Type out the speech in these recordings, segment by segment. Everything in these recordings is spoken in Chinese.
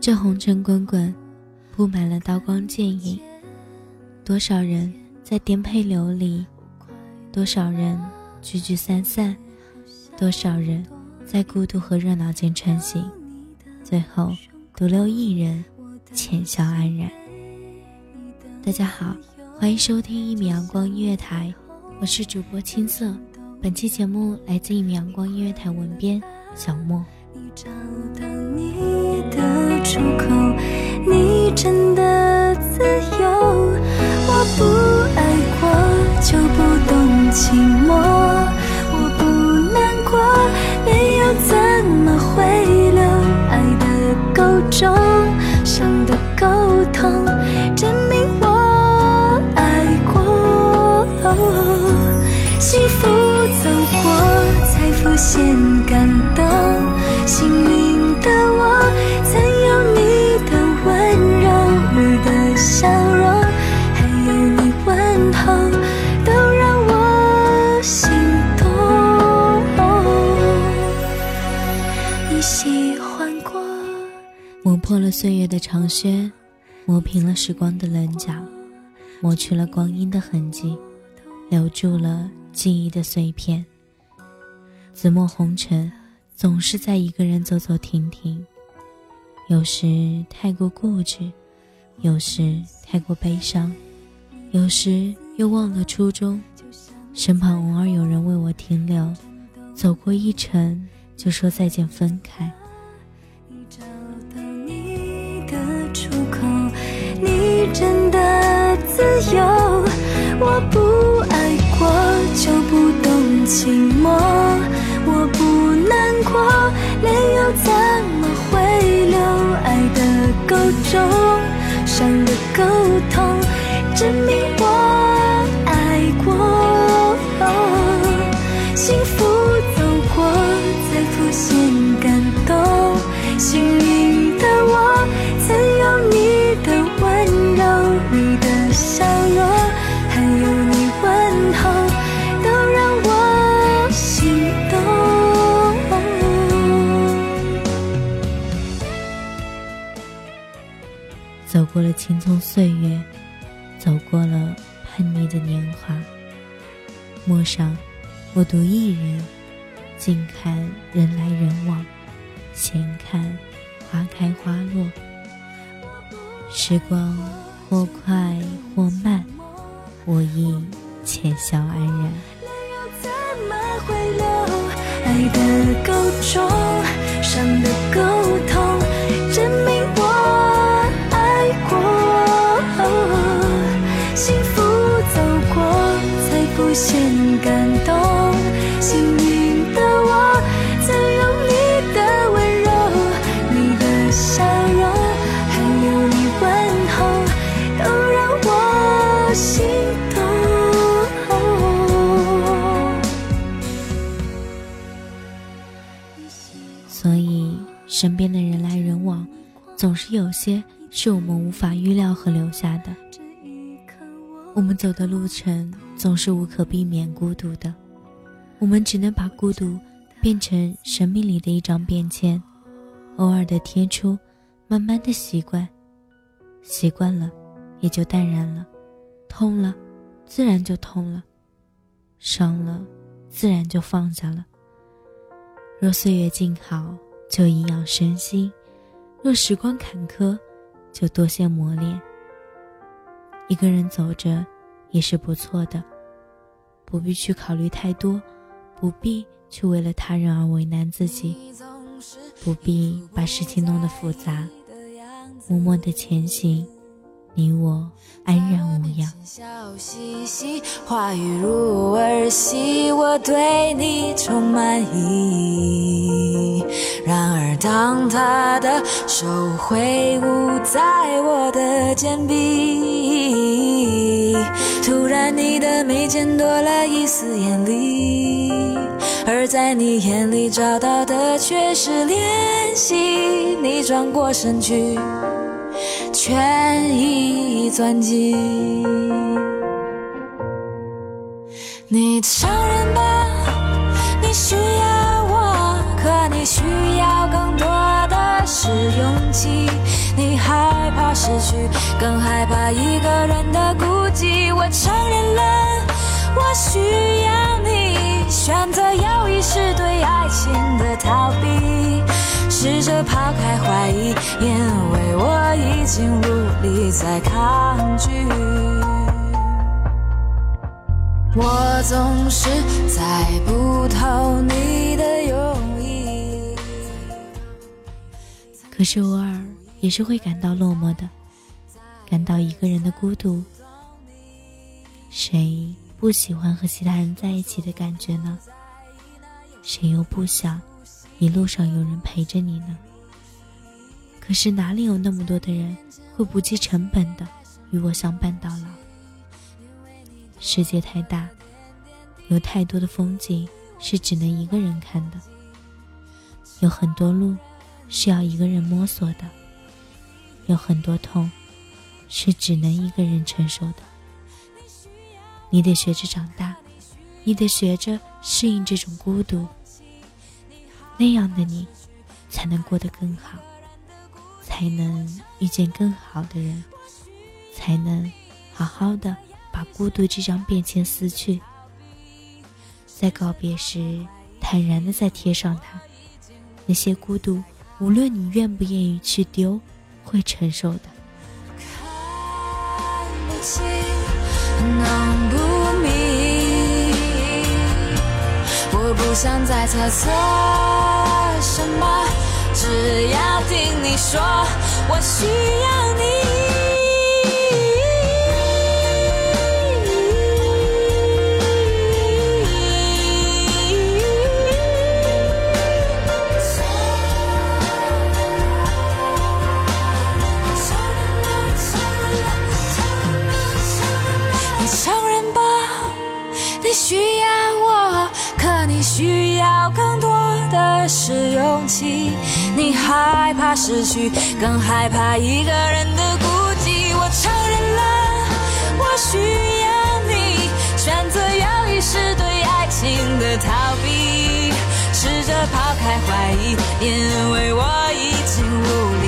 这红尘滚滚，布满了刀光剑影。多少人在颠沛流离，多少人聚聚散散，多少人在孤独和热闹间穿行，最后独留一人，浅笑安然。大家好，欢迎收听一米阳光音乐台，我是主播青色。本期节目来自一米阳光音乐台文编小莫。出口，你真的自由。我不爱过，就不懂寂寞。我不难过，泪又怎么会留？爱的够重，磨破了岁月的长靴，磨平了时光的棱角，磨去了光阴的痕迹，留住了记忆的碎片。紫陌红尘，总是在一个人走走停停，有时太过固执，有时太过悲伤，有时又忘了初衷。身旁偶尔有人为我停留，走过一程，就说再见，分开。就不懂寂寞，我不难过，泪又怎么会流？爱的够重，伤的够痛，证明我爱过。幸福走过，才浮现感动，幸运过了青葱岁月，走过了叛逆的年华。陌上，我独一人，静看人来人往，闲看花开花落。时光或快或慢，我亦浅笑安然。爱的够重，伤的够痛，才浮现感动。幸运的我，曾有你的温柔，你的笑容。还有你问候，都让我心动。所以，身边的人来人往，总是有些是我们无法预料和留下的。我们走的路程总是无可避免孤独的，我们只能把孤独变成生命里的一张便签，偶尔的贴出，慢慢的习惯，习惯了。也就淡然了；痛了，自然就痛了；伤了，自然就放下了。若岁月静好，就颐养身心；若时光坎坷，就多些磨练。一个人走着，也是不错的，不必去考虑太多，不必去为了他人而为难自己，不必把事情弄得复杂，默默的前行，你我安然无恙。话语如儿戏，我对你充满意。然而，当他的手挥舞在我的肩臂，突然你的眉间多了一丝艳丽，而在你眼里找到的却是怜惜。你转过身去，权宜钻进你承认吧，你需要我，可你需要更多的是勇气。你好怕失去，更害怕一个人的孤寂。我承认了，我需要你，选择有意识对爱情的逃避，试着抛开怀疑，因为我已经无力再抗拒。我总是猜不透你的用意。可是偶尔也是会感到落寞的，感到一个人的孤独。谁不喜欢和其他人在一起的感觉呢？谁又不想一路上有人陪着你呢？可是哪里有那么多的人会不计成本的与我相伴到老？世界太大，有太多的风景是只能一个人看的，有很多路是要一个人摸索的，有很多痛是只能一个人承受的。你得学着长大，你得学着适应这种孤独，那样的你才能过得更好，才能遇见更好的人，才能好好的。把孤独这张便签撕去，在告别时坦然的再贴上它。那些孤独，无论你愿不愿意去丢，会承受的。看不清，弄不明，我不想再猜测什么，只要听你说，我需要你。承认吧，你需要我，可你需要更多的是勇气，你害怕失去，更害怕一个人的孤寂。我承认了，我需要你，选择有意识对爱情的逃避，试着抛开怀疑，因为我已经无力。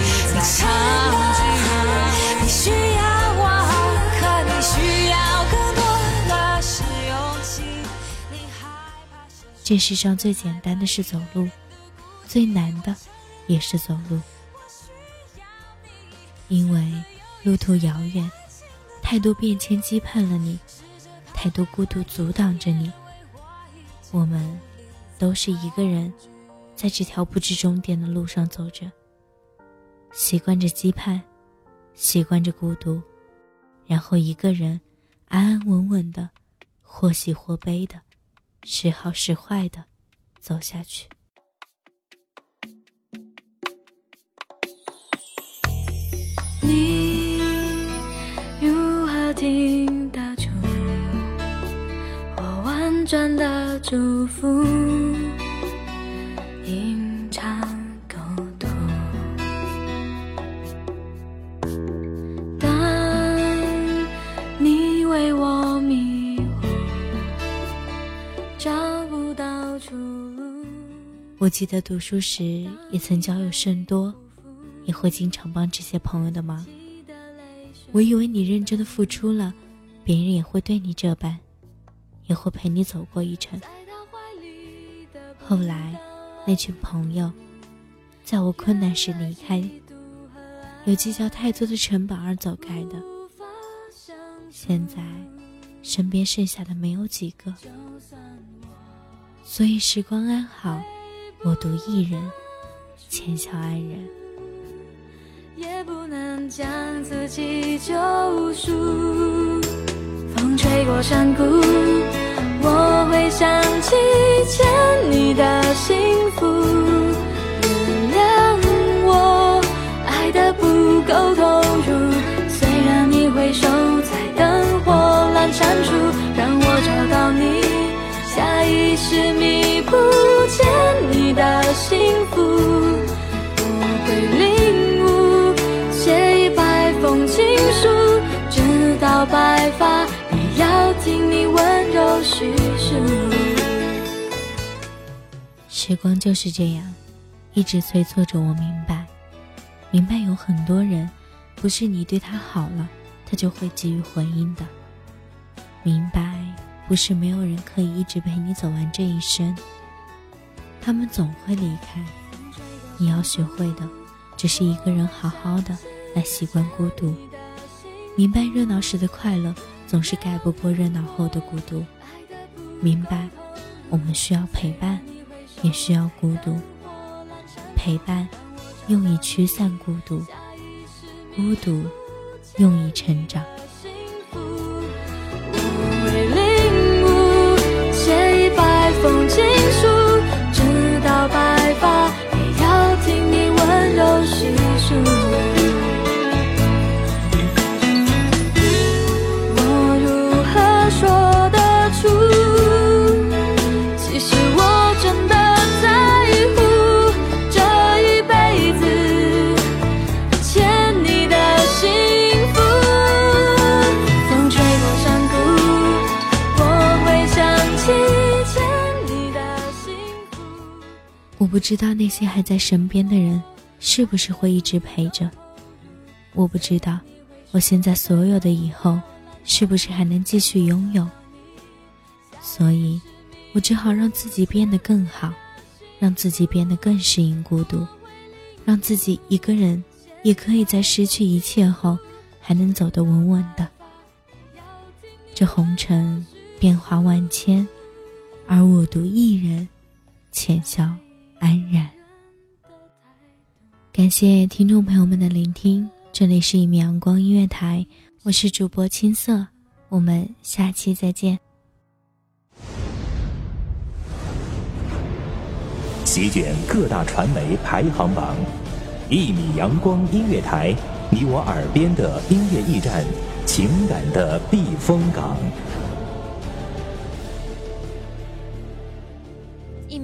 这世上最简单的是走路。最难的，也是走路，因为路途遥远，太多变迁羁绊了你，太多孤独阻挡着你。我们都是一个人，在这条不知终点的路上走着，习惯着羁绊，习惯着孤独，然后一个人安安稳稳的，或喜或悲的，时好时坏的走下去。你如何听得出我婉转的祝福，记得读书时也曾交友甚多，也会经常帮这些朋友的忙。我以为你认真的付出了，别人也会对你这般，也会陪你走过一程。后来，那群朋友，在我困难时离开，有计较太多的成本而走开的。现在，身边剩下的没有几个，所以时光安好，我独一人，浅笑安然。也不能将自己救赎。风吹过山谷，我会想起欠你的幸福。原谅我爱的不够投入，虽然你回首在灯火阑珊处，让我找到你，下意识弥补的幸福。我会领悟，写一百封情书，直到白发也要听你温柔叙述。时光就是这样，一直催促着我明白，明白有很多人，不是你对他好了，他就会给予回应的。明白，不是没有人可以一直陪你走完这一生，他们总会离开。你要学会的，只是一个人好好的来习惯孤独。明白热闹时的快乐，总是盖不过热闹后的孤独。明白，我们需要陪伴，也需要孤独。陪伴，用以驱散孤独；孤独，用以成长。我不知道那些还在身边的人，是不是会一直陪着。我不知道，我现在所有的以后，是不是还能继续拥有。所以，我只好让自己变得更好，让自己变得更适应孤独，让自己一个人也可以在失去一切后，还能走得稳稳的。这红尘变化万千，而我独一人，浅笑安然。感谢听众朋友们的聆听，这里是一米阳光音乐台，我是主播青色，我们下期再见。席卷各大传媒排行榜，一米阳光音乐台，你我耳边的音乐驿站，情感的避风港。